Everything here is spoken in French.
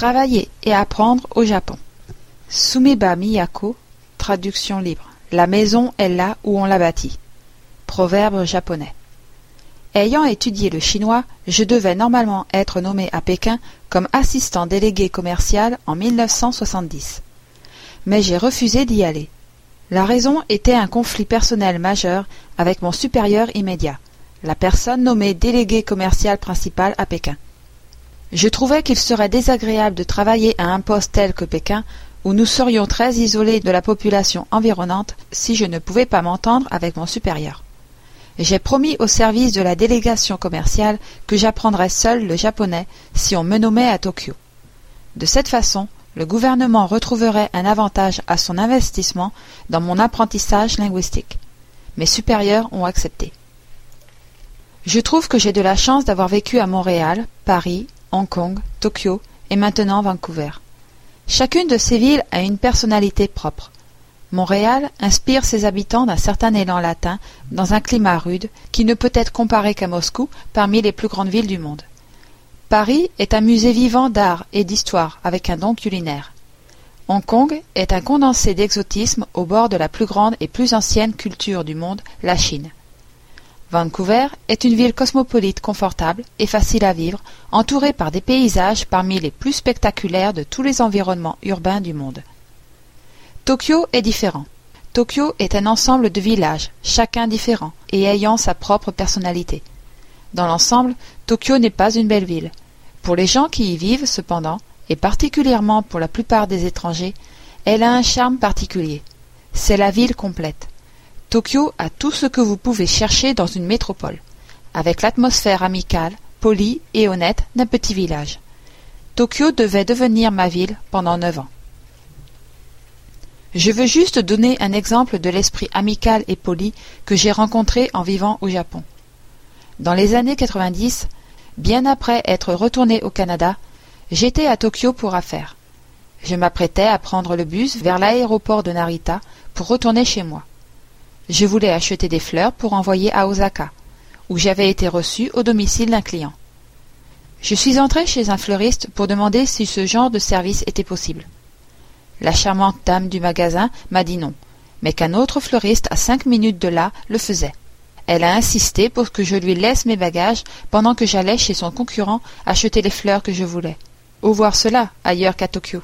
Travailler et apprendre au Japon. Sumeba Miyako, traduction libre. La maison est là où on l'a bâtie. Proverbe japonais. Ayant étudié le chinois, je devais normalement être nommé à Pékin comme assistant délégué commercial en 1970. Mais j'ai refusé d'y aller. La raison était un conflit personnel majeur avec mon supérieur immédiat, la personne nommée délégué commercial principal à Pékin. Je trouvais qu'il serait désagréable de travailler à un poste tel que Pékin, où nous serions très isolés de la population environnante si je ne pouvais pas m'entendre avec mon supérieur. J'ai promis au service de la délégation commerciale que j'apprendrais seul le japonais si on me nommait à Tokyo. De cette façon, le gouvernement retrouverait un avantage à son investissement dans mon apprentissage linguistique. Mes supérieurs ont accepté. Je trouve que j'ai de la chance d'avoir vécu à Montréal, Paris, Hong Kong, Tokyo et maintenant Vancouver. Chacune de ces villes a une personnalité propre. Montréal inspire ses habitants d'un certain élan latin dans un climat rude qui ne peut être comparé qu'à Moscou parmi les plus grandes villes du monde. Paris est un musée vivant d'art et d'histoire avec un don culinaire. Hong Kong est un condensé d'exotisme au bord de la plus grande et plus ancienne culture du monde, la Chine. Vancouver est une ville cosmopolite confortable et facile à vivre, entourée par des paysages parmi les plus spectaculaires de tous les environnements urbains du monde. Tokyo est différent. Tokyo est un ensemble de villages, chacun différent, et ayant sa propre personnalité. Dans l'ensemble, Tokyo n'est pas une belle ville. Pour les gens qui y vivent, cependant, et particulièrement pour la plupart des étrangers, elle a un charme particulier. C'est la ville complète. Tokyo a tout ce que vous pouvez chercher dans une métropole, avec l'atmosphère amicale, polie et honnête d'un petit village. Tokyo devait devenir ma ville pendant neuf ans. Je veux juste donner un exemple de l'esprit amical et poli que j'ai rencontré en vivant au Japon. Dans les années 90, bien après être retourné au Canada, j'étais à Tokyo pour affaires. Je m'apprêtais à prendre le bus vers l'aéroport de Narita pour retourner chez moi. Je voulais acheter des fleurs pour envoyer à Osaka, où j'avais été reçu au domicile d'un client. Je suis entré chez un fleuriste pour demander si ce genre de service était possible. La charmante dame du magasin m'a dit non, mais qu'un autre fleuriste à cinq minutes de là le faisait. Elle a insisté pour que je lui laisse mes bagages pendant que j'allais chez son concurrent acheter les fleurs que je voulais. Où voir cela ailleurs qu'à Tokyo